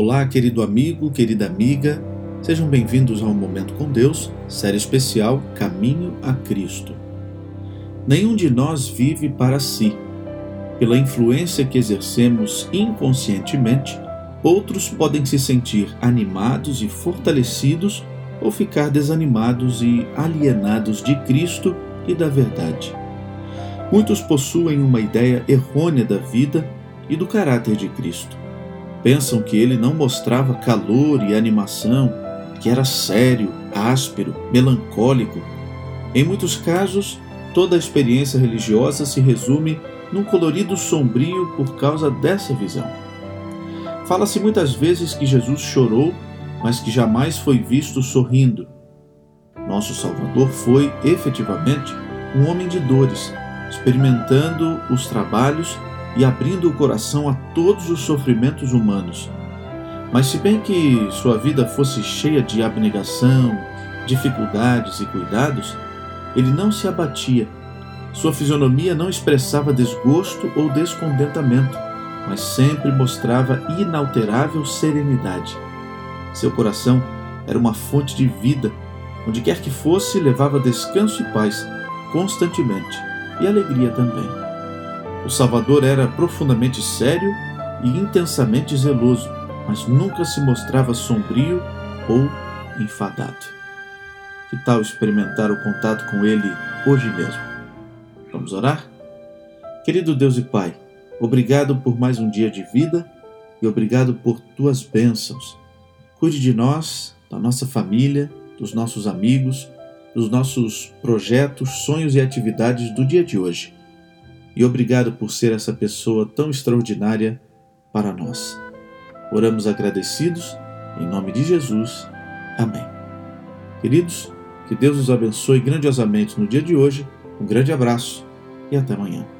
Olá, querido amigo, querida amiga, sejam bem-vindos ao Momento com Deus, série especial Caminho a Cristo. Nenhum de nós vive para si. Pela influência que exercemos inconscientemente, outros podem se sentir animados e fortalecidos ou ficar desanimados e alienados de Cristo e da verdade. Muitos possuem uma ideia errônea da vida e do caráter de Cristo Pensam que ele não mostrava calor e animação, que era sério, áspero, melancólico. Em muitos casos, toda a experiência religiosa se resume num colorido sombrio por causa dessa visão. Fala-se muitas vezes que Jesus chorou, mas que jamais foi visto sorrindo. Nosso Salvador foi, efetivamente, um homem de dores, experimentando os trabalhos e abrindo o coração a todos os sofrimentos humanos. Mas, se bem que sua vida fosse cheia de abnegação, dificuldades e cuidados, ele não se abatia. Sua fisionomia não expressava desgosto ou descontentamento, mas sempre mostrava inalterável serenidade. Seu coração era uma fonte de vida, onde quer que fosse, levava descanso e paz constantemente, e alegria também. O Salvador era profundamente sério e intensamente zeloso, mas nunca se mostrava sombrio ou enfadado. Que tal experimentar o contato com Ele hoje mesmo? Vamos orar? Querido Deus e Pai, obrigado por mais um dia de vida e obrigado por tuas bênçãos. Cuide de nós, da nossa família, dos nossos amigos, dos nossos projetos, sonhos e atividades do dia de hoje e obrigado por ser essa pessoa tão extraordinária para nós. Oramos agradecidos, em nome de Jesus. Amém. Queridos, que Deus os abençoe grandiosamente no dia de hoje. Um grande abraço e até amanhã.